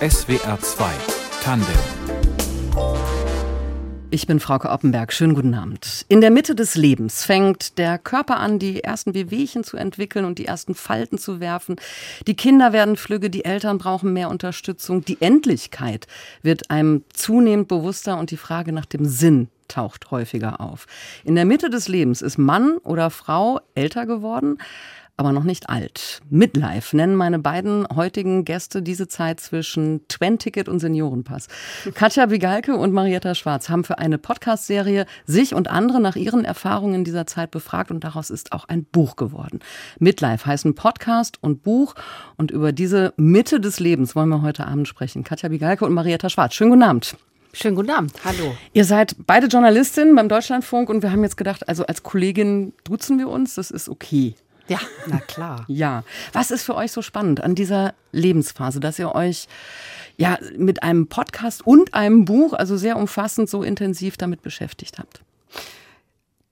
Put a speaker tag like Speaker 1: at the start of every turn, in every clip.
Speaker 1: SWR 2 Tandem
Speaker 2: ich bin Frauke Oppenberg. Schönen guten Abend. In der Mitte des Lebens fängt der Körper an, die ersten Wehwehchen zu entwickeln und die ersten Falten zu werfen. Die Kinder werden flügge, die Eltern brauchen mehr Unterstützung. Die Endlichkeit wird einem zunehmend bewusster und die Frage nach dem Sinn taucht häufiger auf. In der Mitte des Lebens ist Mann oder Frau älter geworden, aber noch nicht alt. Midlife nennen meine beiden heutigen Gäste diese Zeit zwischen Twin-Ticket und Seniorenpass. Katja Bigalke und Marietta Schwarz haben für eine Podcast-Serie sich und andere nach ihren Erfahrungen in dieser Zeit befragt und daraus ist auch ein Buch geworden. Midlife heißen Podcast und Buch und über diese Mitte des Lebens wollen wir heute Abend sprechen. Katja Bigalke und Marietta Schwarz. Schönen guten Abend.
Speaker 3: Schönen guten Abend. Hallo.
Speaker 2: Ihr seid beide Journalistinnen beim Deutschlandfunk und wir haben jetzt gedacht, also als Kollegin duzen wir uns, das ist okay.
Speaker 3: Ja, na klar.
Speaker 2: ja. Was ist für euch so spannend an dieser Lebensphase, dass ihr euch ja mit einem Podcast und einem Buch, also sehr umfassend, so intensiv damit beschäftigt habt?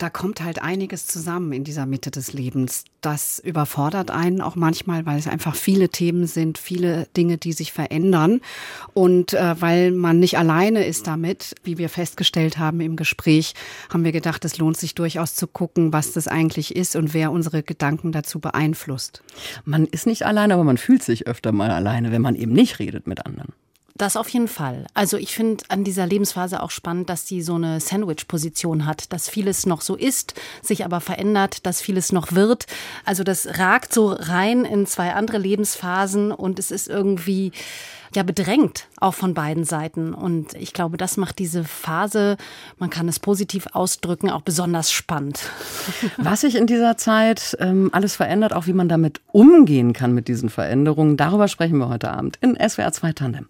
Speaker 3: Da kommt halt einiges zusammen in dieser Mitte des Lebens. Das überfordert einen auch manchmal, weil es einfach viele Themen sind, viele Dinge, die sich verändern. Und äh, weil man nicht alleine ist damit, wie wir festgestellt haben im Gespräch, haben wir gedacht, es lohnt sich durchaus zu gucken, was das eigentlich ist und wer unsere Gedanken dazu beeinflusst.
Speaker 2: Man ist nicht alleine, aber man fühlt sich öfter mal alleine, wenn man eben nicht redet mit anderen.
Speaker 4: Das auf jeden Fall. Also ich finde an dieser Lebensphase auch spannend, dass sie so eine Sandwich-Position hat, dass vieles noch so ist, sich aber verändert, dass vieles noch wird. Also das ragt so rein in zwei andere Lebensphasen und es ist irgendwie ja bedrängt, auch von beiden Seiten. Und ich glaube, das macht diese Phase, man kann es positiv ausdrücken, auch besonders spannend.
Speaker 2: Was sich in dieser Zeit ähm, alles verändert, auch wie man damit umgehen kann mit diesen Veränderungen, darüber sprechen wir heute Abend in SWR 2 Tandem.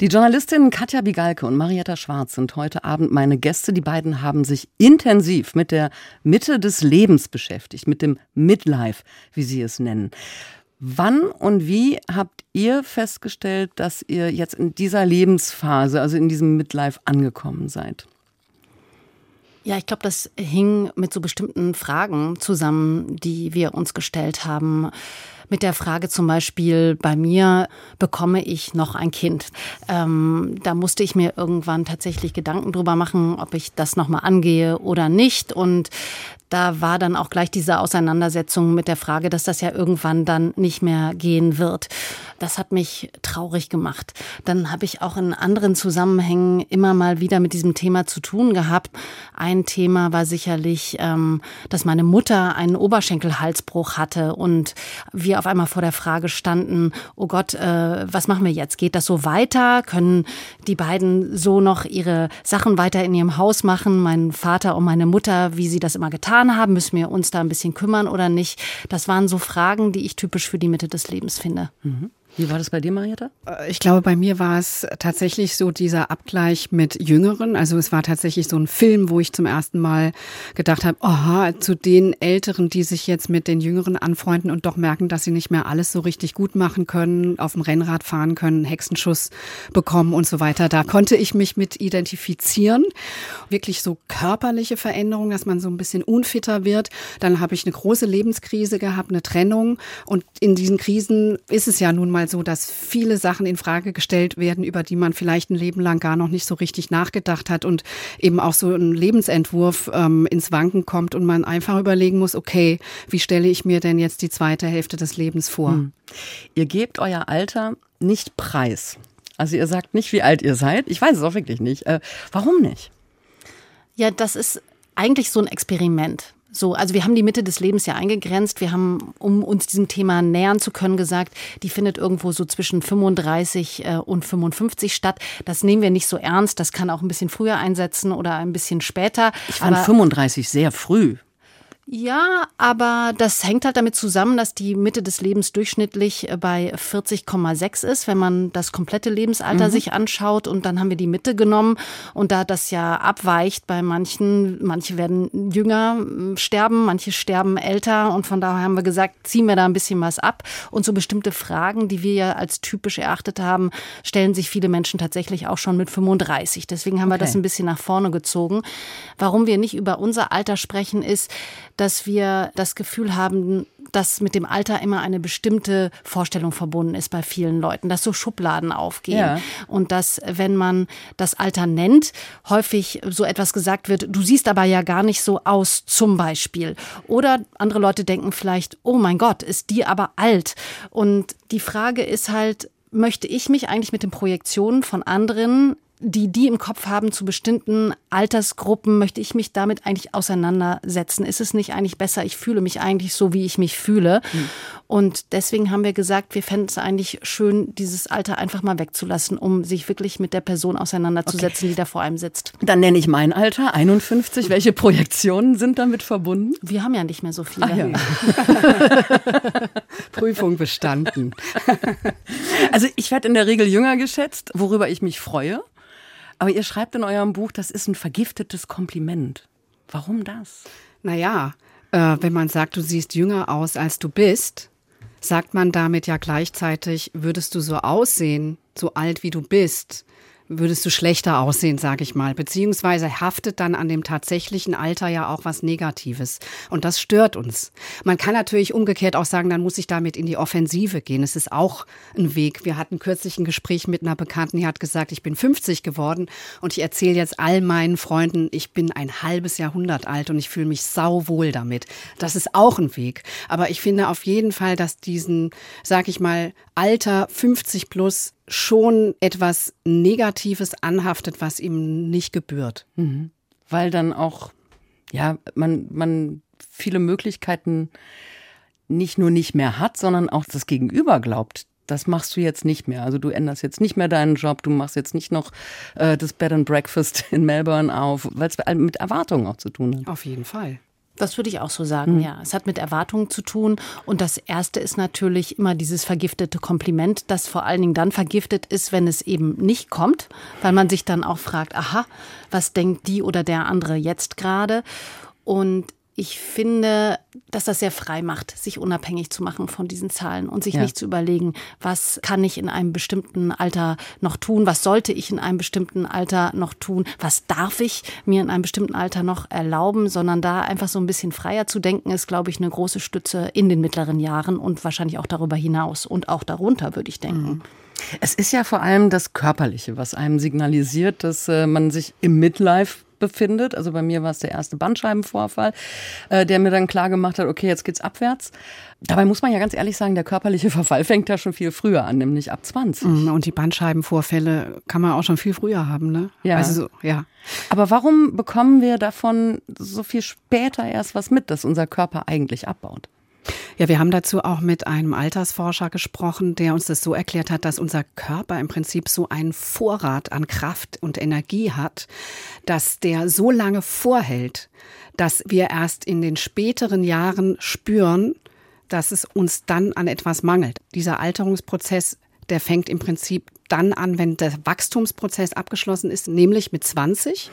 Speaker 2: Die Journalistinnen Katja Bigalke und Marietta Schwarz sind heute Abend meine Gäste. Die beiden haben sich intensiv mit der Mitte des Lebens beschäftigt, mit dem Midlife, wie sie es nennen. Wann und wie habt ihr festgestellt, dass ihr jetzt in dieser Lebensphase, also in diesem Midlife angekommen seid?
Speaker 4: Ja, ich glaube, das hing mit so bestimmten Fragen zusammen, die wir uns gestellt haben mit der Frage zum Beispiel bei mir, bekomme ich noch ein Kind? Ähm, da musste ich mir irgendwann tatsächlich Gedanken drüber machen, ob ich das nochmal angehe oder nicht. Und da war dann auch gleich diese Auseinandersetzung mit der Frage, dass das ja irgendwann dann nicht mehr gehen wird. Das hat mich traurig gemacht. Dann habe ich auch in anderen Zusammenhängen immer mal wieder mit diesem Thema zu tun gehabt. Ein Thema war sicherlich, ähm, dass meine Mutter einen Oberschenkelhalsbruch hatte und wir auf einmal vor der Frage standen, oh Gott, äh, was machen wir jetzt? Geht das so weiter? Können die beiden so noch ihre Sachen weiter in ihrem Haus machen? Mein Vater und meine Mutter, wie sie das immer getan haben? Müssen wir uns da ein bisschen kümmern oder nicht? Das waren so Fragen, die ich typisch für die Mitte des Lebens finde.
Speaker 2: Mhm. Wie war das bei dir, Marietta?
Speaker 3: Äh, ich glaube, bei mir war es tatsächlich so dieser Abgleich mit Jüngeren. Also es war tatsächlich so ein Film, wo ich zum ersten Mal gedacht habe, aha, zu den Älteren, die sich jetzt mit den Jüngeren anfreunden und doch merken, dass sie nicht mehr alles so richtig gut machen können, auf dem Rennrad fahren können, Hexenschuss bekommen und so weiter. Da konnte ich mich mit identifizieren. Wirklich so körperliche Veränderungen, dass man so ein bisschen unfitter wird. Dann habe ich eine große Lebenskrise gehabt, eine Trennung. Und in diesen Krisen ist es ja nun mal so, dass viele Sachen in Frage gestellt werden, über die man vielleicht ein Leben lang gar noch nicht so richtig nachgedacht hat und eben auch so ein Lebensentwurf ähm, ins Wanken kommt und man einfach überlegen muss, okay, wie stelle ich mir denn jetzt die zweite Hälfte des Lebens vor? Hm.
Speaker 2: Ihr gebt euer Alter nicht preis. Also ihr sagt nicht, wie alt ihr seid. Ich weiß es auch wirklich nicht. Äh, warum nicht?
Speaker 4: Ja, das ist eigentlich so ein Experiment. So, also wir haben die Mitte des Lebens ja eingegrenzt. Wir haben, um uns diesem Thema nähern zu können, gesagt, die findet irgendwo so zwischen 35 äh, und 55 statt. Das nehmen wir nicht so ernst. Das kann auch ein bisschen früher einsetzen oder ein bisschen später.
Speaker 2: Ich fand Aber 35 sehr früh.
Speaker 4: Ja, aber das hängt halt damit zusammen, dass die Mitte des Lebens durchschnittlich äh, bei 40,6 ist, wenn man das komplette Lebensalter mhm. sich anschaut. Und dann haben wir die Mitte genommen. Und da das ja abweicht bei manchen, manche werden jünger sterben, manche sterben älter. Und von daher haben wir gesagt, ziehen wir da ein bisschen was ab. Und so bestimmte Fragen, die wir ja als typisch erachtet haben, stellen sich viele Menschen tatsächlich auch schon mit 35. Deswegen haben okay. wir das ein bisschen nach vorne gezogen. Warum wir nicht über unser Alter sprechen, ist, dass wir das Gefühl haben, dass mit dem Alter immer eine bestimmte Vorstellung verbunden ist bei vielen Leuten, dass so Schubladen aufgehen ja. und dass, wenn man das Alter nennt, häufig so etwas gesagt wird, du siehst aber ja gar nicht so aus, zum Beispiel. Oder andere Leute denken vielleicht, oh mein Gott, ist die aber alt. Und die Frage ist halt, möchte ich mich eigentlich mit den Projektionen von anderen die die im Kopf haben zu bestimmten Altersgruppen, möchte ich mich damit eigentlich auseinandersetzen. Ist es nicht eigentlich besser, ich fühle mich eigentlich so, wie ich mich fühle? Mhm. Und deswegen haben wir gesagt, wir fänden es eigentlich schön, dieses Alter einfach mal wegzulassen, um sich wirklich mit der Person auseinanderzusetzen, okay. die da vor einem sitzt.
Speaker 2: Dann nenne ich mein Alter, 51. Welche Projektionen sind damit verbunden?
Speaker 4: Wir haben ja nicht mehr so viele.
Speaker 2: Ah, ja. Prüfung bestanden. also ich werde in der Regel jünger geschätzt, worüber ich mich freue. Aber ihr schreibt in eurem Buch, das ist ein vergiftetes Kompliment. Warum das?
Speaker 3: Naja, äh, wenn man sagt, du siehst jünger aus, als du bist, sagt man damit ja gleichzeitig, würdest du so aussehen, so alt wie du bist, würdest du schlechter aussehen, sage ich mal. Beziehungsweise haftet dann an dem tatsächlichen Alter ja auch was Negatives. Und das stört uns. Man kann natürlich umgekehrt auch sagen, dann muss ich damit in die Offensive gehen. Es ist auch ein Weg. Wir hatten kürzlich ein Gespräch mit einer Bekannten, die hat gesagt, ich bin 50 geworden und ich erzähle jetzt all meinen Freunden, ich bin ein halbes Jahrhundert alt und ich fühle mich sauwohl damit. Das ist auch ein Weg. Aber ich finde auf jeden Fall, dass diesen, sag ich mal, Alter 50 plus schon etwas Negatives anhaftet, was ihm nicht gebührt.
Speaker 2: Mhm. Weil dann auch, ja, man, man viele Möglichkeiten nicht nur nicht mehr hat, sondern auch das Gegenüber glaubt, das machst du jetzt nicht mehr. Also du änderst jetzt nicht mehr deinen Job, du machst jetzt nicht noch äh, das Bed and Breakfast in Melbourne auf, weil es mit Erwartungen auch zu tun hat.
Speaker 3: Auf jeden Fall.
Speaker 4: Das würde ich auch so sagen, mhm. ja. Es hat mit Erwartungen zu tun. Und das erste ist natürlich immer dieses vergiftete Kompliment, das vor allen Dingen dann vergiftet ist, wenn es eben nicht kommt, weil man sich dann auch fragt, aha, was denkt die oder der andere jetzt gerade? Und ich finde, dass das sehr frei macht, sich unabhängig zu machen von diesen Zahlen und sich ja. nicht zu überlegen, was kann ich in einem bestimmten Alter noch tun, was sollte ich in einem bestimmten Alter noch tun, was darf ich mir in einem bestimmten Alter noch erlauben, sondern da einfach so ein bisschen freier zu denken, ist, glaube ich, eine große Stütze in den mittleren Jahren und wahrscheinlich auch darüber hinaus und auch darunter, würde ich denken. Mhm.
Speaker 2: Es ist ja vor allem das Körperliche, was einem signalisiert, dass äh, man sich im Midlife befindet. Also bei mir war es der erste Bandscheibenvorfall, äh, der mir dann klar gemacht hat, okay, jetzt geht's abwärts. Dabei muss man ja ganz ehrlich sagen, der körperliche Verfall fängt ja schon viel früher an, nämlich ab 20.
Speaker 3: Mhm, und die Bandscheibenvorfälle kann man auch schon viel früher haben, ne?
Speaker 2: Ja. Also so, ja. Aber warum bekommen wir davon so viel später erst was mit, dass unser Körper eigentlich abbaut?
Speaker 3: Ja, wir haben dazu auch mit einem Altersforscher gesprochen, der uns das so erklärt hat, dass unser Körper im Prinzip so einen Vorrat an Kraft und Energie hat, dass der so lange vorhält, dass wir erst in den späteren Jahren spüren, dass es uns dann an etwas mangelt. Dieser Alterungsprozess der fängt im Prinzip dann an, wenn der Wachstumsprozess abgeschlossen ist, nämlich mit 20.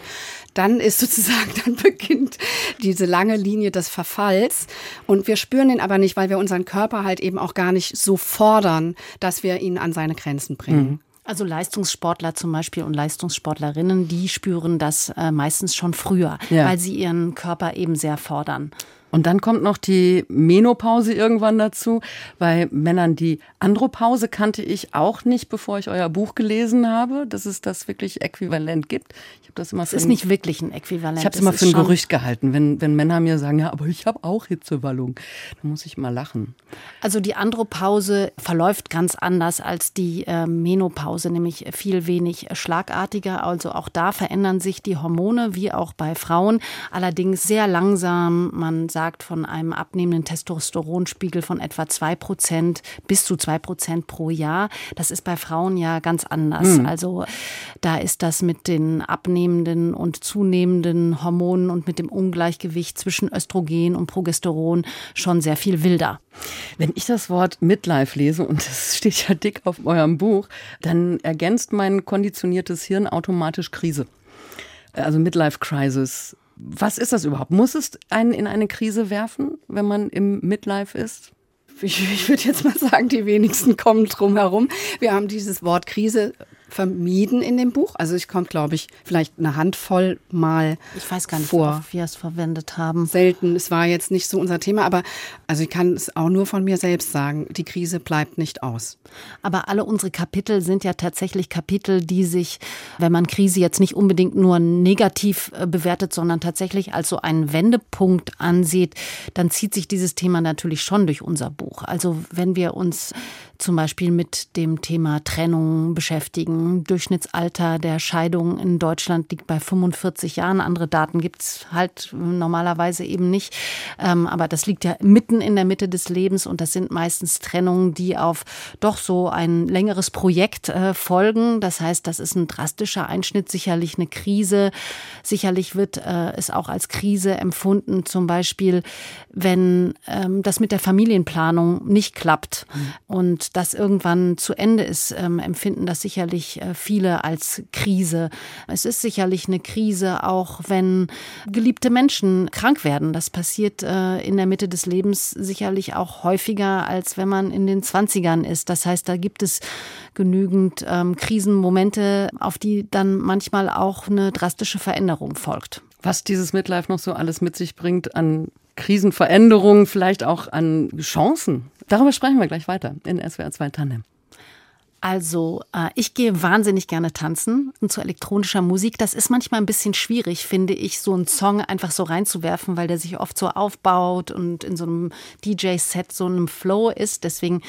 Speaker 3: Dann ist sozusagen, dann beginnt diese lange Linie des Verfalls. Und wir spüren ihn aber nicht, weil wir unseren Körper halt eben auch gar nicht so fordern, dass wir ihn an seine Grenzen bringen. Mhm.
Speaker 4: Also Leistungssportler zum Beispiel und Leistungssportlerinnen, die spüren das äh, meistens schon früher, ja. weil sie ihren Körper eben sehr fordern.
Speaker 2: Und dann kommt noch die Menopause irgendwann dazu. Bei Männern die Andropause kannte ich auch nicht, bevor ich euer Buch gelesen habe, dass es das wirklich äquivalent gibt.
Speaker 4: Ich habe das immer. Es ist ein, nicht wirklich ein Äquivalent.
Speaker 2: Ich habe es immer für ein Gerücht gehalten, wenn wenn Männer mir sagen, ja, aber ich habe auch Hitzewallung, dann muss ich mal lachen.
Speaker 4: Also die Andropause verläuft ganz anders als die äh, Menopause, nämlich viel wenig schlagartiger. Also auch da verändern sich die Hormone wie auch bei Frauen, allerdings sehr langsam. Man sagt von einem abnehmenden Testosteronspiegel von etwa zwei Prozent bis zu zwei Prozent pro Jahr. Das ist bei Frauen ja ganz anders. Mhm. Also da ist das mit den abnehmenden und zunehmenden Hormonen und mit dem Ungleichgewicht zwischen Östrogen und Progesteron schon sehr viel wilder.
Speaker 2: Wenn ich das Wort Midlife lese, und das steht ja dick auf eurem Buch, dann ergänzt mein konditioniertes Hirn automatisch Krise. Also Midlife Crisis. Was ist das überhaupt? Muss es einen in eine Krise werfen, wenn man im Midlife ist?
Speaker 3: Ich, ich würde jetzt mal sagen, die wenigsten kommen drum herum. Wir haben dieses Wort Krise vermieden in dem Buch. Also ich komme, glaube ich, vielleicht eine Handvoll mal
Speaker 4: Ich weiß gar nicht,
Speaker 3: vor.
Speaker 4: wie wir es verwendet haben.
Speaker 3: Selten. Es war jetzt nicht so unser Thema, aber also ich kann es auch nur von mir selbst sagen. Die Krise bleibt nicht aus.
Speaker 4: Aber alle unsere Kapitel sind ja tatsächlich Kapitel, die sich, wenn man Krise jetzt nicht unbedingt nur negativ äh, bewertet, sondern tatsächlich als so einen Wendepunkt ansieht, dann zieht sich dieses Thema natürlich schon durch unser Buch. Also wenn wir uns zum Beispiel mit dem Thema Trennung beschäftigen. Durchschnittsalter der Scheidung in Deutschland liegt bei 45 Jahren. Andere Daten gibt's halt normalerweise eben nicht. Ähm, aber das liegt ja mitten in der Mitte des Lebens und das sind meistens Trennungen, die auf doch so ein längeres Projekt äh, folgen. Das heißt, das ist ein drastischer Einschnitt, sicherlich eine Krise. Sicherlich wird äh, es auch als Krise empfunden, zum Beispiel, wenn ähm, das mit der Familienplanung nicht klappt. Und das irgendwann zu Ende ist, ähm, empfinden das sicherlich äh, viele als Krise. Es ist sicherlich eine Krise, auch wenn geliebte Menschen krank werden. Das passiert äh, in der Mitte des Lebens sicherlich auch häufiger, als wenn man in den Zwanzigern ist. Das heißt, da gibt es genügend ähm, Krisenmomente, auf die dann manchmal auch eine drastische Veränderung folgt.
Speaker 2: Was dieses Midlife noch so alles mit sich bringt an Krisenveränderungen, vielleicht auch an Chancen. Darüber sprechen wir gleich weiter in SWR 2 Tandem.
Speaker 4: Also, äh, ich gehe wahnsinnig gerne tanzen und zu elektronischer Musik. Das ist manchmal ein bisschen schwierig, finde ich, so einen Song einfach so reinzuwerfen, weil der sich oft so aufbaut und in so einem DJ-Set so einem Flow ist. Deswegen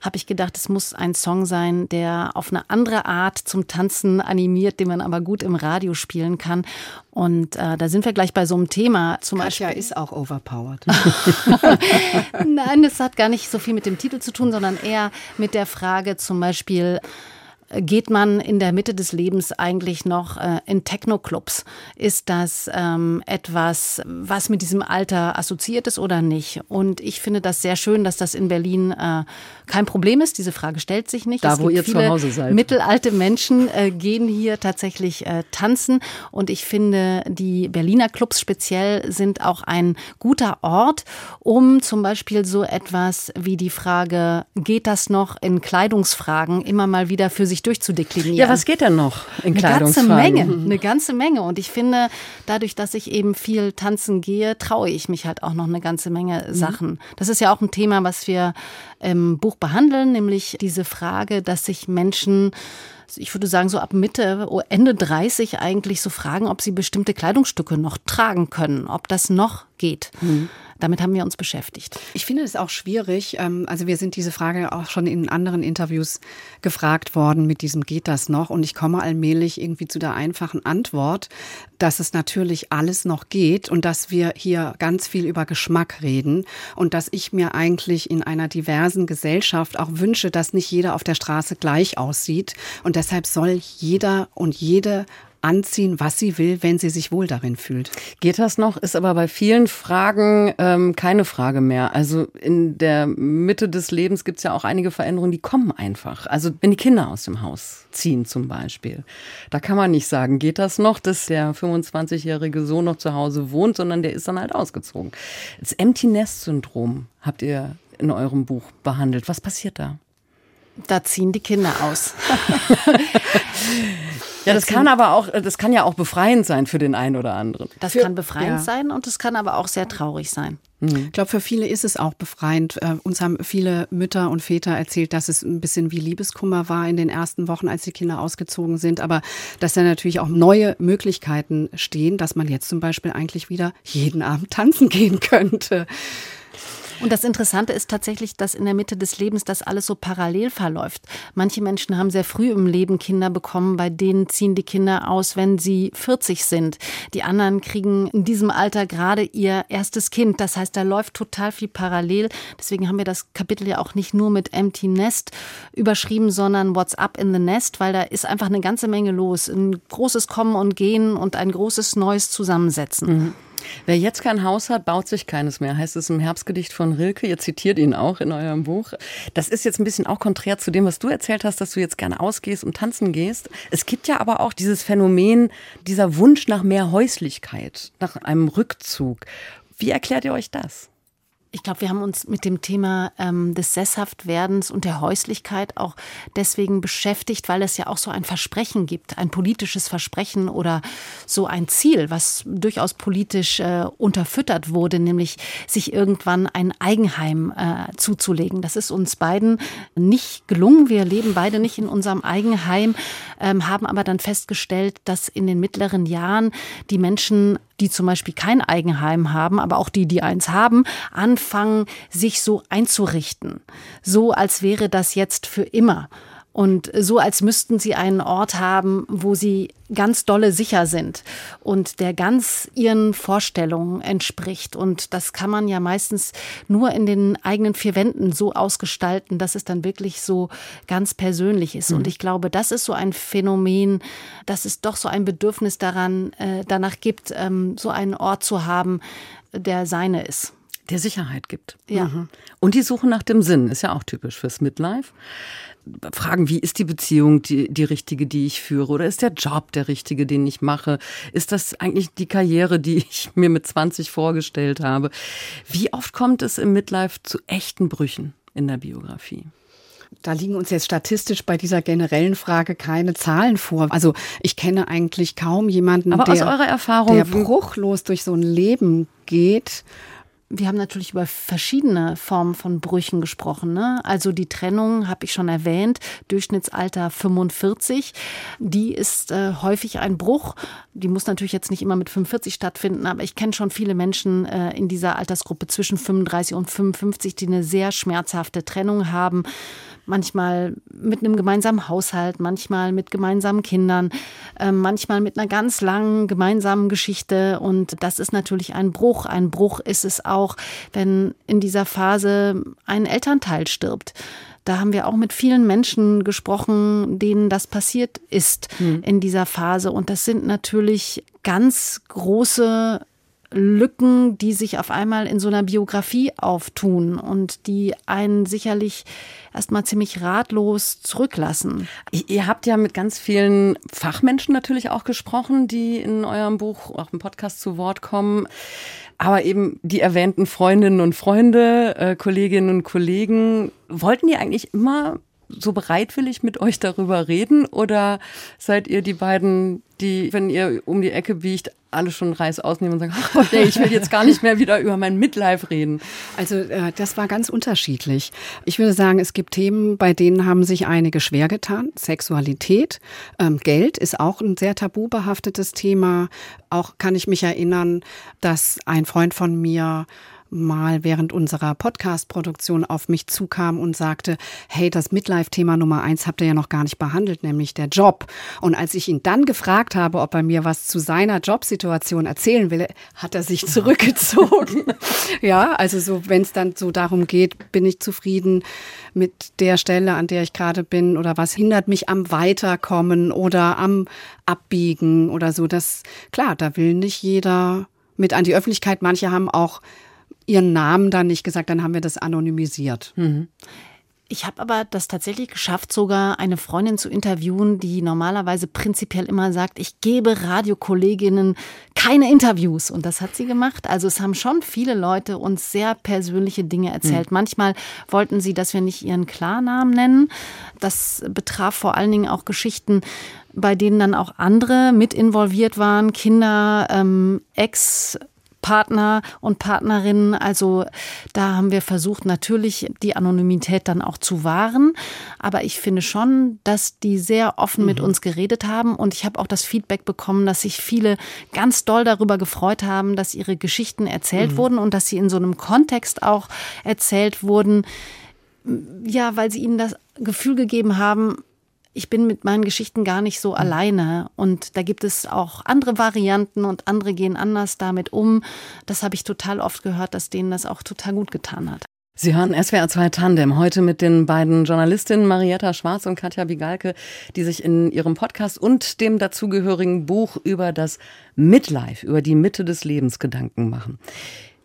Speaker 4: habe ich gedacht, es muss ein Song sein, der auf eine andere Art zum Tanzen animiert, den man aber gut im Radio spielen kann. Und äh, da sind wir gleich bei so einem Thema. Zum
Speaker 3: Katja
Speaker 4: Beispiel
Speaker 3: ist auch overpowered.
Speaker 4: Nein, das hat gar nicht so viel mit dem Titel zu tun, sondern eher mit der Frage zum Beispiel, Beispiel geht man in der Mitte des Lebens eigentlich noch äh, in Techno-Clubs? Ist das ähm, etwas, was mit diesem Alter assoziiert ist oder nicht? Und ich finde das sehr schön, dass das in Berlin äh, kein Problem ist. Diese Frage stellt sich nicht.
Speaker 2: Da,
Speaker 4: es
Speaker 2: wo ihr zu Hause seid.
Speaker 4: Mittelalte Menschen äh, gehen hier tatsächlich äh, tanzen. Und ich finde, die Berliner Clubs speziell sind auch ein guter Ort, um zum Beispiel so etwas wie die Frage, geht das noch in Kleidungsfragen immer mal wieder für sich durchzudeklinieren?
Speaker 2: Ja, was geht denn noch in
Speaker 4: eine ganze? Menge, eine ganze Menge. Und ich finde, dadurch, dass ich eben viel tanzen gehe, traue ich mich halt auch noch eine ganze Menge Sachen. Das ist ja auch ein Thema, was wir im Buch behandeln, nämlich diese Frage, dass sich Menschen ich würde sagen, so ab Mitte, Ende 30 eigentlich so fragen, ob sie bestimmte Kleidungsstücke noch tragen können, ob das noch geht. Damit haben wir uns beschäftigt.
Speaker 3: Ich finde es auch schwierig. ähm, Also wir sind diese Frage auch schon in anderen Interviews gefragt worden mit diesem geht das noch? Und ich komme allmählich irgendwie zu der einfachen Antwort, dass es natürlich alles noch geht und dass wir hier ganz viel über Geschmack reden und dass ich mir eigentlich in einer diversen Gesellschaft auch wünsche, dass nicht jeder auf der Straße gleich aussieht. Und deshalb soll jeder und jede anziehen, was sie will, wenn sie sich wohl darin fühlt.
Speaker 2: Geht das noch? Ist aber bei vielen Fragen ähm, keine Frage mehr. Also in der Mitte des Lebens gibt es ja auch einige Veränderungen, die kommen einfach. Also wenn die Kinder aus dem Haus ziehen zum Beispiel, da kann man nicht sagen, geht das noch, dass der 25-jährige Sohn noch zu Hause wohnt, sondern der ist dann halt ausgezogen. Das Empty Nest Syndrom habt ihr in eurem Buch behandelt. Was passiert da?
Speaker 4: Da ziehen die Kinder aus.
Speaker 2: Ja, das kann aber auch, das kann ja auch befreiend sein für den einen oder anderen.
Speaker 4: Das
Speaker 3: Für-
Speaker 4: kann befreiend
Speaker 3: ja.
Speaker 4: sein und es kann aber auch sehr traurig sein.
Speaker 3: Ich glaube, für viele ist es auch befreiend. Äh, uns haben viele Mütter und Väter erzählt, dass es ein bisschen wie Liebeskummer war in den ersten Wochen, als die Kinder ausgezogen sind. Aber dass da natürlich auch neue Möglichkeiten stehen, dass man jetzt zum Beispiel eigentlich wieder jeden Abend tanzen gehen könnte.
Speaker 4: Und das Interessante ist tatsächlich, dass in der Mitte des Lebens das alles so parallel verläuft. Manche Menschen haben sehr früh im Leben Kinder bekommen, bei denen ziehen die Kinder aus, wenn sie 40 sind. Die anderen kriegen in diesem Alter gerade ihr erstes Kind. Das heißt, da läuft total viel parallel. Deswegen haben wir das Kapitel ja auch nicht nur mit Empty Nest überschrieben, sondern What's Up in the Nest, weil da ist einfach eine ganze Menge los. Ein großes Kommen und Gehen und ein großes neues Zusammensetzen.
Speaker 2: Wer jetzt kein Haus hat, baut sich keines mehr, heißt es im Herbstgedicht von Rilke. Ihr zitiert ihn auch in eurem Buch. Das ist jetzt ein bisschen auch konträr zu dem, was du erzählt hast, dass du jetzt gerne ausgehst und tanzen gehst. Es gibt ja aber auch dieses Phänomen, dieser Wunsch nach mehr Häuslichkeit, nach einem Rückzug. Wie erklärt ihr euch das?
Speaker 4: Ich glaube, wir haben uns mit dem Thema ähm, des Sesshaftwerdens und der Häuslichkeit auch deswegen beschäftigt, weil es ja auch so ein Versprechen gibt, ein politisches Versprechen oder so ein Ziel, was durchaus politisch äh, unterfüttert wurde, nämlich sich irgendwann ein Eigenheim äh, zuzulegen. Das ist uns beiden nicht gelungen. Wir leben beide nicht in unserem Eigenheim, ähm, haben aber dann festgestellt, dass in den mittleren Jahren die Menschen die zum Beispiel kein Eigenheim haben, aber auch die, die eins haben, anfangen, sich so einzurichten. So als wäre das jetzt für immer. Und so, als müssten sie einen Ort haben, wo sie ganz dolle sicher sind und der ganz ihren Vorstellungen entspricht. Und das kann man ja meistens nur in den eigenen vier Wänden so ausgestalten, dass es dann wirklich so ganz persönlich ist. Mhm. Und ich glaube, das ist so ein Phänomen, dass es doch so ein Bedürfnis daran, äh, danach gibt, ähm, so einen Ort zu haben, der seine ist
Speaker 2: der Sicherheit gibt.
Speaker 4: Ja. Mhm.
Speaker 2: Und die Suche nach dem Sinn ist ja auch typisch fürs Midlife fragen, wie ist die Beziehung die, die richtige, die ich führe? Oder ist der Job der richtige, den ich mache? Ist das eigentlich die Karriere, die ich mir mit 20 vorgestellt habe? Wie oft kommt es im Midlife zu echten Brüchen in der Biografie?
Speaker 3: Da liegen uns jetzt statistisch bei dieser generellen Frage keine Zahlen vor. Also ich kenne eigentlich kaum jemanden,
Speaker 2: Aber
Speaker 3: der,
Speaker 2: aus eurer Erfahrung,
Speaker 3: der bruchlos durch so ein Leben geht
Speaker 4: wir haben natürlich über verschiedene Formen von Brüchen gesprochen. Ne? Also die Trennung habe ich schon erwähnt, Durchschnittsalter 45. Die ist äh, häufig ein Bruch. Die muss natürlich jetzt nicht immer mit 45 stattfinden, aber ich kenne schon viele Menschen äh, in dieser Altersgruppe zwischen 35 und 55, die eine sehr schmerzhafte Trennung haben manchmal mit einem gemeinsamen Haushalt, manchmal mit gemeinsamen Kindern, äh, manchmal mit einer ganz langen gemeinsamen Geschichte. Und das ist natürlich ein Bruch. Ein Bruch ist es auch, wenn in dieser Phase ein Elternteil stirbt. Da haben wir auch mit vielen Menschen gesprochen, denen das passiert ist hm. in dieser Phase. Und das sind natürlich ganz große Lücken, die sich auf einmal in so einer Biografie auftun und die einen sicherlich erstmal ziemlich ratlos zurücklassen.
Speaker 2: Ihr habt ja mit ganz vielen Fachmenschen natürlich auch gesprochen, die in eurem Buch, auch im Podcast zu Wort kommen. Aber eben die erwähnten Freundinnen und Freunde, äh, Kolleginnen und Kollegen, wollten die eigentlich immer so bereitwillig mit euch darüber reden oder seid ihr die beiden, die, wenn ihr um die Ecke biegt, alle schon Reis ausnehmen und sagen, nee, ich will jetzt gar nicht mehr wieder über mein Midlife reden.
Speaker 3: Also äh, das war ganz unterschiedlich. Ich würde sagen, es gibt Themen, bei denen haben sich einige schwer getan. Sexualität, ähm, Geld ist auch ein sehr tabubehaftetes Thema. Auch kann ich mich erinnern, dass ein Freund von mir mal während unserer Podcast-Produktion auf mich zukam und sagte, hey, das Midlife-Thema Nummer eins habt ihr ja noch gar nicht behandelt, nämlich der Job. Und als ich ihn dann gefragt habe, ob er mir was zu seiner Jobsituation erzählen will, hat er sich zurückgezogen. ja, also so, wenn es dann so darum geht, bin ich zufrieden mit der Stelle, an der ich gerade bin oder was hindert mich am Weiterkommen oder am Abbiegen oder so. Das, klar, da will nicht jeder mit an die Öffentlichkeit. Manche haben auch ihren Namen dann nicht gesagt, dann haben wir das anonymisiert. Mhm.
Speaker 4: Ich habe aber das tatsächlich geschafft, sogar eine Freundin zu interviewen, die normalerweise prinzipiell immer sagt, ich gebe Radiokolleginnen keine Interviews. Und das hat sie gemacht. Also es haben schon viele Leute uns sehr persönliche Dinge erzählt. Mhm. Manchmal wollten sie, dass wir nicht ihren Klarnamen nennen. Das betraf vor allen Dingen auch Geschichten, bei denen dann auch andere mit involviert waren, Kinder, ähm, Ex- Partner und Partnerinnen. Also da haben wir versucht, natürlich die Anonymität dann auch zu wahren. Aber ich finde schon, dass die sehr offen mhm. mit uns geredet haben. Und ich habe auch das Feedback bekommen, dass sich viele ganz doll darüber gefreut haben, dass ihre Geschichten erzählt mhm. wurden und dass sie in so einem Kontext auch erzählt wurden. Ja, weil sie ihnen das Gefühl gegeben haben, ich bin mit meinen Geschichten gar nicht so mhm. alleine. Und da gibt es auch andere Varianten und andere gehen anders damit um. Das habe ich total oft gehört, dass denen das auch total gut getan hat.
Speaker 2: Sie hören SWR 2 Tandem heute mit den beiden Journalistinnen Marietta Schwarz und Katja Bigalke, die sich in ihrem Podcast und dem dazugehörigen Buch über das Midlife, über die Mitte des Lebens Gedanken machen.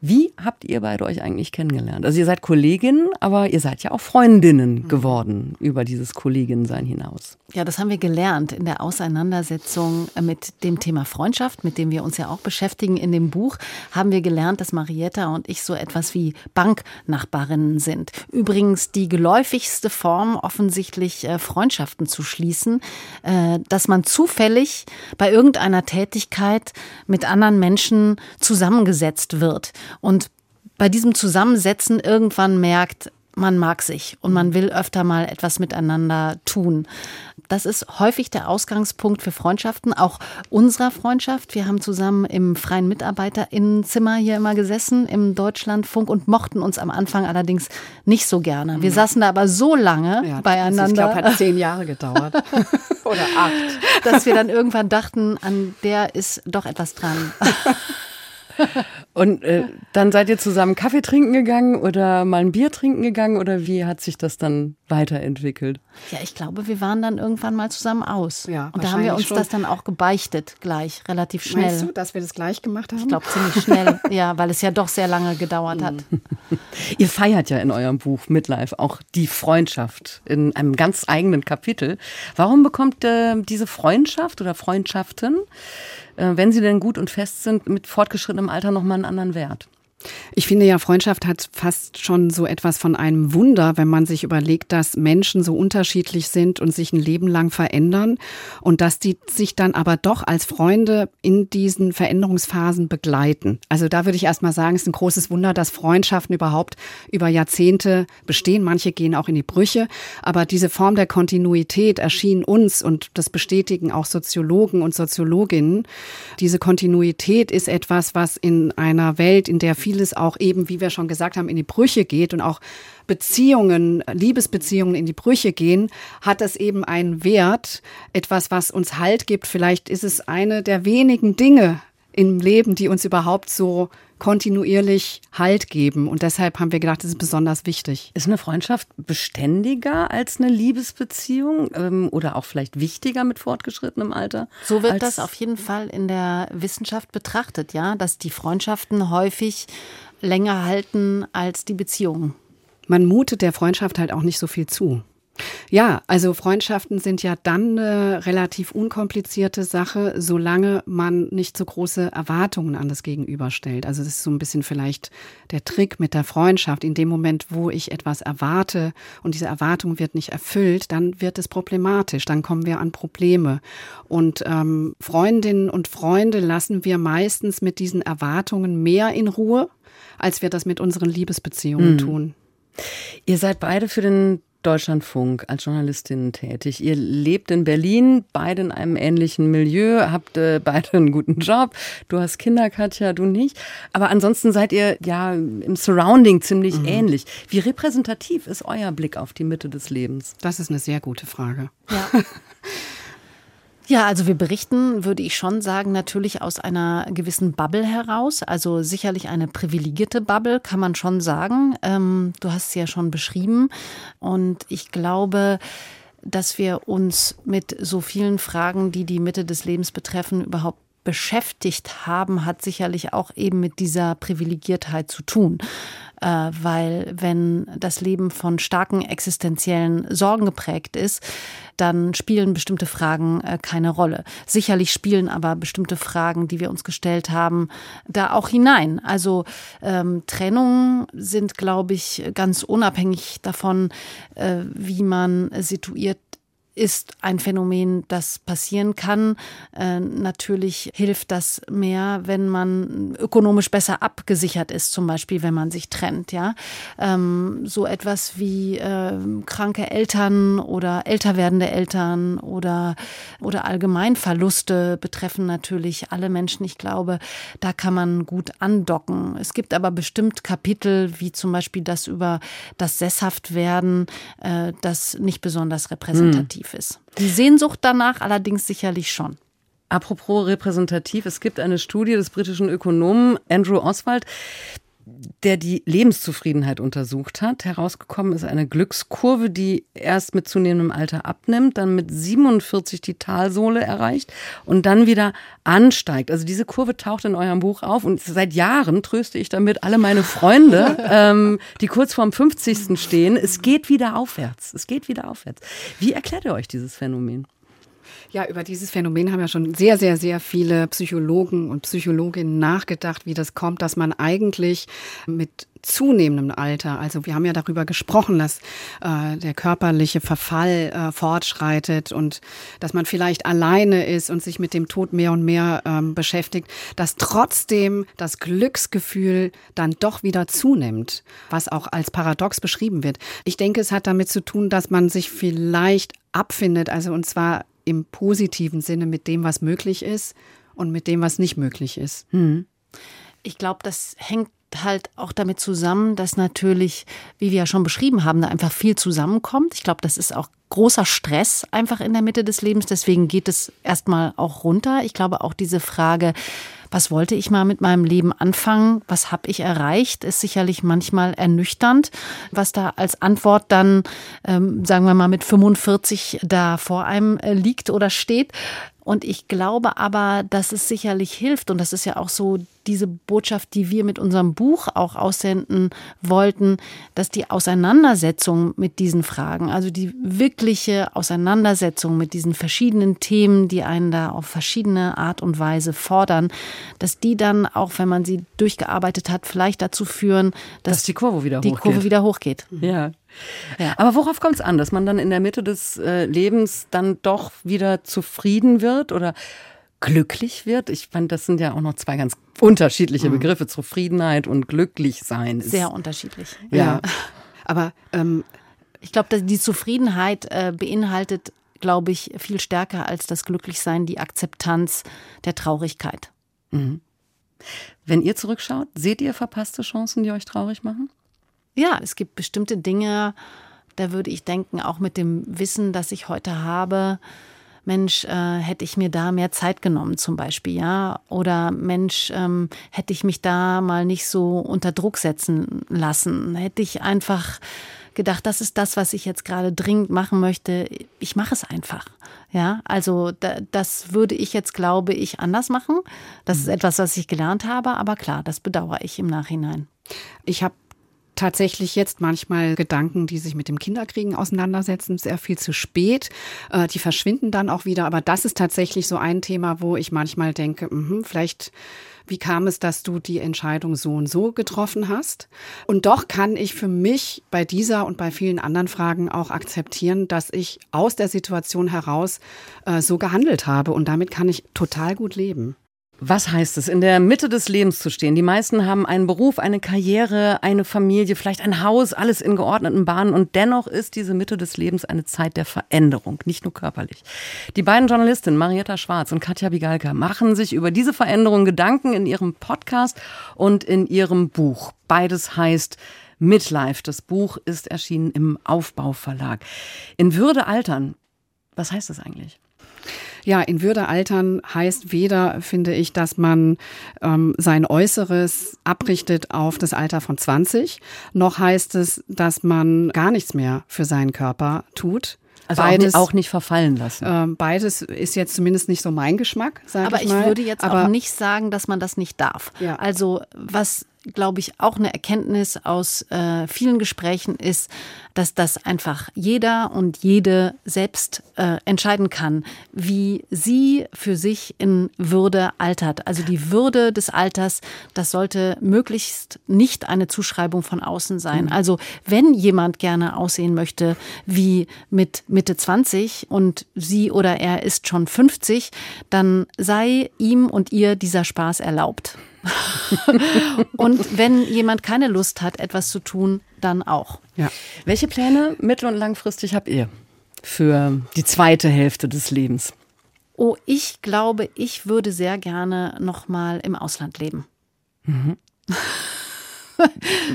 Speaker 2: Wie habt ihr beide euch eigentlich kennengelernt? Also ihr seid Kolleginnen, aber ihr seid ja auch Freundinnen mhm. geworden über dieses Kolleginnensein hinaus.
Speaker 4: Ja, das haben wir gelernt in der Auseinandersetzung mit dem Thema Freundschaft, mit dem wir uns ja auch beschäftigen in dem Buch, haben wir gelernt, dass Marietta und ich so etwas wie Banknachbarinnen sind. Übrigens die geläufigste Form, offensichtlich äh, Freundschaften zu schließen, äh, dass man zufällig bei irgendeiner Tätigkeit mit anderen Menschen zusammengesetzt wird und bei diesem Zusammensetzen irgendwann merkt, man mag sich und man will öfter mal etwas miteinander tun. Das ist häufig der Ausgangspunkt für Freundschaften, auch unserer Freundschaft. Wir haben zusammen im freien Mitarbeiterinnenzimmer hier immer gesessen im Deutschlandfunk und mochten uns am Anfang allerdings nicht so gerne. Wir mhm. saßen da aber so lange ja, beieinander. Ich
Speaker 3: glaube, hat zehn Jahre gedauert.
Speaker 4: Oder acht. Dass wir dann irgendwann dachten, an der ist doch etwas dran.
Speaker 2: Und äh, dann seid ihr zusammen Kaffee trinken gegangen oder mal ein Bier trinken gegangen oder wie hat sich das dann weiterentwickelt?
Speaker 4: Ja, ich glaube, wir waren dann irgendwann mal zusammen aus. Ja, und da haben wir uns schon. das dann auch gebeichtet, gleich, relativ schnell.
Speaker 3: Meinst du, dass wir das gleich gemacht haben?
Speaker 4: Ich glaube, ziemlich schnell, ja, weil es ja doch sehr lange gedauert hat.
Speaker 2: ihr feiert ja in eurem Buch Midlife auch die Freundschaft in einem ganz eigenen Kapitel. Warum bekommt äh, diese Freundschaft oder Freundschaften äh, wenn sie denn gut und fest sind, mit fortgeschrittenem Alter nochmal anderen Wert.
Speaker 3: Ich finde ja, Freundschaft hat fast schon so etwas von einem Wunder, wenn man sich überlegt, dass Menschen so unterschiedlich sind und sich ein Leben lang verändern und dass die sich dann aber doch als Freunde in diesen Veränderungsphasen begleiten. Also da würde ich erst mal sagen, es ist ein großes Wunder, dass Freundschaften überhaupt über Jahrzehnte bestehen. Manche gehen auch in die Brüche, aber diese Form der Kontinuität erschien uns und das bestätigen auch Soziologen und Soziologinnen. Diese Kontinuität ist etwas, was in einer Welt, in der viele vieles auch eben, wie wir schon gesagt haben, in die Brüche geht und auch Beziehungen, Liebesbeziehungen in die Brüche gehen, hat das eben einen Wert, etwas, was uns Halt gibt. Vielleicht ist es eine der wenigen Dinge im Leben, die uns überhaupt so kontinuierlich Halt geben. Und deshalb haben wir gedacht, das ist besonders wichtig.
Speaker 2: Ist eine Freundschaft beständiger als eine Liebesbeziehung ähm, oder auch vielleicht wichtiger mit fortgeschrittenem Alter?
Speaker 4: So wird das auf jeden Fall in der Wissenschaft betrachtet, ja, dass die Freundschaften häufig länger halten als die Beziehungen.
Speaker 3: Man mutet der Freundschaft halt auch nicht so viel zu. Ja, also Freundschaften sind ja dann eine relativ unkomplizierte Sache, solange man nicht so große Erwartungen an das Gegenüber stellt. Also das ist so ein bisschen vielleicht der Trick mit der Freundschaft. In dem Moment, wo ich etwas erwarte und diese Erwartung wird nicht erfüllt, dann wird es problematisch, dann kommen wir an Probleme. Und ähm, Freundinnen und Freunde lassen wir meistens mit diesen Erwartungen mehr in Ruhe, als wir das mit unseren Liebesbeziehungen mhm. tun.
Speaker 2: Ihr seid beide für den Deutschlandfunk als Journalistin tätig. Ihr lebt in Berlin, beide in einem ähnlichen Milieu, habt äh, beide einen guten Job. Du hast Kinder, Katja, du nicht. Aber ansonsten seid ihr ja im Surrounding ziemlich mhm. ähnlich. Wie repräsentativ ist euer Blick auf die Mitte des Lebens?
Speaker 3: Das ist eine sehr gute Frage.
Speaker 4: Ja. Ja, also wir berichten, würde ich schon sagen, natürlich aus einer gewissen Bubble heraus. Also sicherlich eine privilegierte Bubble, kann man schon sagen. Ähm, du hast es ja schon beschrieben. Und ich glaube, dass wir uns mit so vielen Fragen, die die Mitte des Lebens betreffen, überhaupt beschäftigt haben, hat sicherlich auch eben mit dieser Privilegiertheit zu tun. Äh, weil wenn das Leben von starken existenziellen Sorgen geprägt ist, dann spielen bestimmte Fragen äh, keine Rolle. Sicherlich spielen aber bestimmte Fragen, die wir uns gestellt haben, da auch hinein. Also ähm, Trennungen sind, glaube ich, ganz unabhängig davon, äh, wie man situiert ist ein Phänomen, das passieren kann. Äh, natürlich hilft das mehr, wenn man ökonomisch besser abgesichert ist, zum Beispiel, wenn man sich trennt. Ja, ähm, so etwas wie äh, kranke Eltern oder älter werdende Eltern oder oder allgemein Verluste betreffen natürlich alle Menschen. Ich glaube, da kann man gut andocken. Es gibt aber bestimmt Kapitel, wie zum Beispiel das über das Sesshaftwerden, äh, das nicht besonders repräsentativ repräsentativ ist. Die Sehnsucht danach allerdings sicherlich schon.
Speaker 2: Apropos repräsentativ, es gibt eine Studie des britischen Ökonomen Andrew Oswald, der die Lebenszufriedenheit untersucht hat. Herausgekommen ist eine Glückskurve, die erst mit zunehmendem Alter abnimmt, dann mit 47 die Talsohle erreicht und dann wieder ansteigt. Also diese Kurve taucht in eurem Buch auf und seit Jahren tröste ich damit alle meine Freunde, ähm, die kurz vorm 50. stehen. Es geht wieder aufwärts. Es geht wieder aufwärts. Wie erklärt ihr euch dieses Phänomen?
Speaker 3: Ja, über dieses Phänomen haben ja schon sehr, sehr, sehr viele Psychologen und Psychologinnen nachgedacht, wie das kommt, dass man eigentlich mit zunehmendem Alter, also wir haben ja darüber gesprochen, dass äh, der körperliche Verfall äh, fortschreitet und dass man vielleicht alleine ist und sich mit dem Tod mehr und mehr ähm, beschäftigt, dass trotzdem das Glücksgefühl dann doch wieder zunimmt, was auch als Paradox beschrieben wird. Ich denke, es hat damit zu tun, dass man sich vielleicht abfindet, also und zwar im positiven Sinne mit dem, was möglich ist und mit dem, was nicht möglich ist.
Speaker 4: Hm. Ich glaube, das hängt halt auch damit zusammen, dass natürlich, wie wir ja schon beschrieben haben, da einfach viel zusammenkommt. Ich glaube, das ist auch großer Stress einfach in der Mitte des Lebens. Deswegen geht es erstmal auch runter. Ich glaube auch diese Frage, was wollte ich mal mit meinem Leben anfangen, was habe ich erreicht, ist sicherlich manchmal ernüchternd, was da als Antwort dann, ähm, sagen wir mal, mit 45 da vor einem äh, liegt oder steht. Und ich glaube aber, dass es sicherlich hilft, und das ist ja auch so diese Botschaft, die wir mit unserem Buch auch aussenden wollten, dass die Auseinandersetzung mit diesen Fragen, also die wirkliche Auseinandersetzung mit diesen verschiedenen Themen, die einen da auf verschiedene Art und Weise fordern, dass die dann, auch wenn man sie durchgearbeitet hat, vielleicht dazu führen, dass, dass
Speaker 2: die Kurve wieder
Speaker 4: die
Speaker 2: hochgeht.
Speaker 4: Kurve wieder hochgeht.
Speaker 2: Ja. Ja. Aber worauf kommt es an, dass man dann in der Mitte des äh, Lebens dann doch wieder zufrieden wird oder glücklich wird? Ich fand, das sind ja auch noch zwei ganz unterschiedliche mhm. Begriffe. Zufriedenheit und glücklich sein.
Speaker 4: Sehr unterschiedlich.
Speaker 3: Ja. ja. Aber ähm,
Speaker 4: ich glaube, die Zufriedenheit äh, beinhaltet, glaube ich, viel stärker als das Glücklichsein die Akzeptanz der Traurigkeit. Mhm.
Speaker 2: Wenn ihr zurückschaut, seht ihr verpasste Chancen, die euch traurig machen?
Speaker 4: Ja, es gibt bestimmte Dinge, da würde ich denken, auch mit dem Wissen, das ich heute habe, Mensch, äh, hätte ich mir da mehr Zeit genommen zum Beispiel, ja, oder Mensch, ähm, hätte ich mich da mal nicht so unter Druck setzen lassen, hätte ich einfach gedacht, das ist das, was ich jetzt gerade dringend machen möchte. Ich mache es einfach. Ja, also da, das würde ich jetzt, glaube ich, anders machen. Das ist mhm. etwas, was ich gelernt habe, aber klar, das bedauere ich im Nachhinein.
Speaker 3: Ich habe tatsächlich jetzt manchmal Gedanken, die sich mit dem Kinderkriegen auseinandersetzen, sehr viel zu spät. Äh, die verschwinden dann auch wieder. Aber das ist tatsächlich so ein Thema, wo ich manchmal denke, mh, vielleicht wie kam es, dass du die Entscheidung so und so getroffen hast? Und doch kann ich für mich bei dieser und bei vielen anderen Fragen auch akzeptieren, dass ich aus der Situation heraus äh, so gehandelt habe. Und damit kann ich total gut leben.
Speaker 2: Was heißt es, in der Mitte des Lebens zu stehen? Die meisten haben einen Beruf, eine Karriere, eine Familie, vielleicht ein Haus, alles in geordneten Bahnen. Und dennoch ist diese Mitte des Lebens eine Zeit der Veränderung, nicht nur körperlich. Die beiden Journalistinnen Marietta Schwarz und Katja Bigalka machen sich über diese Veränderung Gedanken in ihrem Podcast und in ihrem Buch. Beides heißt Midlife. Das Buch ist erschienen im Aufbauverlag. In Würde altern. Was heißt das eigentlich?
Speaker 3: Ja, in Würde altern heißt weder, finde ich, dass man ähm, sein Äußeres abrichtet auf das Alter von 20, noch heißt es, dass man gar nichts mehr für seinen Körper tut.
Speaker 2: Also beides, auch, nicht, auch nicht verfallen lassen.
Speaker 3: Ähm, beides ist jetzt zumindest nicht so mein Geschmack, sage
Speaker 4: ich
Speaker 3: mal.
Speaker 4: Aber ich würde jetzt Aber auch nicht sagen, dass man das nicht darf. Ja. Also was glaube ich, auch eine Erkenntnis aus äh, vielen Gesprächen ist, dass das einfach jeder und jede selbst äh, entscheiden kann, wie sie für sich in Würde altert. Also die Würde des Alters, das sollte möglichst nicht eine Zuschreibung von außen sein. Mhm. Also wenn jemand gerne aussehen möchte wie mit Mitte 20 und sie oder er ist schon 50, dann sei ihm und ihr dieser Spaß erlaubt. und wenn jemand keine Lust hat, etwas zu tun, dann auch.
Speaker 2: Ja. Welche Pläne mittel- und langfristig habt ihr für die zweite Hälfte des Lebens?
Speaker 4: Oh, ich glaube, ich würde sehr gerne noch mal im Ausland leben. Mhm.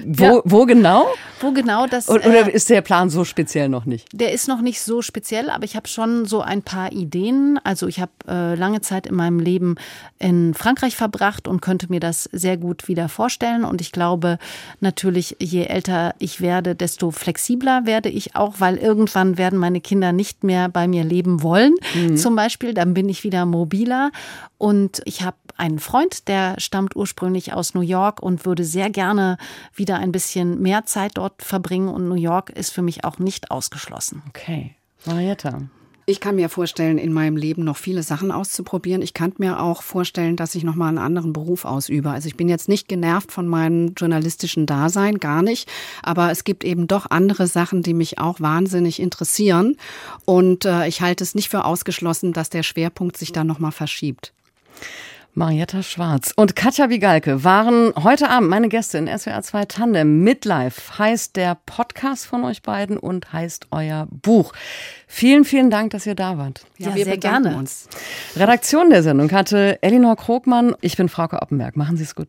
Speaker 2: Wo, ja. wo genau?
Speaker 4: Wo genau das.
Speaker 2: Oder äh, ist der Plan so speziell noch nicht?
Speaker 4: Der ist noch nicht so speziell, aber ich habe schon so ein paar Ideen. Also ich habe äh, lange Zeit in meinem Leben in Frankreich verbracht und könnte mir das sehr gut wieder vorstellen. Und ich glaube natürlich, je älter ich werde, desto flexibler werde ich auch, weil irgendwann werden meine Kinder nicht mehr bei mir leben wollen. Mhm. Zum Beispiel, dann bin ich wieder mobiler. Und ich habe einen Freund, der stammt ursprünglich aus New York und würde sehr gerne wieder ein bisschen mehr Zeit dort verbringen. Und New York ist für mich auch nicht ausgeschlossen.
Speaker 2: Okay. Marietta.
Speaker 3: Ich kann mir vorstellen, in meinem Leben noch viele Sachen auszuprobieren. Ich kann mir auch vorstellen, dass ich noch mal einen anderen Beruf ausübe. Also ich bin jetzt nicht genervt von meinem journalistischen Dasein, gar nicht. Aber es gibt eben doch andere Sachen, die mich auch wahnsinnig interessieren. Und äh, ich halte es nicht für ausgeschlossen, dass der Schwerpunkt sich da noch mal verschiebt.
Speaker 2: Marietta Schwarz und Katja Wigalke waren heute Abend meine Gäste in SWR 2 Tandem. Midlife heißt der Podcast von euch beiden und heißt euer Buch. Vielen, vielen Dank, dass ihr da wart.
Speaker 4: Ja, ja wir sehr gerne. uns.
Speaker 2: Redaktion der Sendung hatte Elinor Krogmann. Ich bin Frauke Oppenberg. Machen Sie es gut.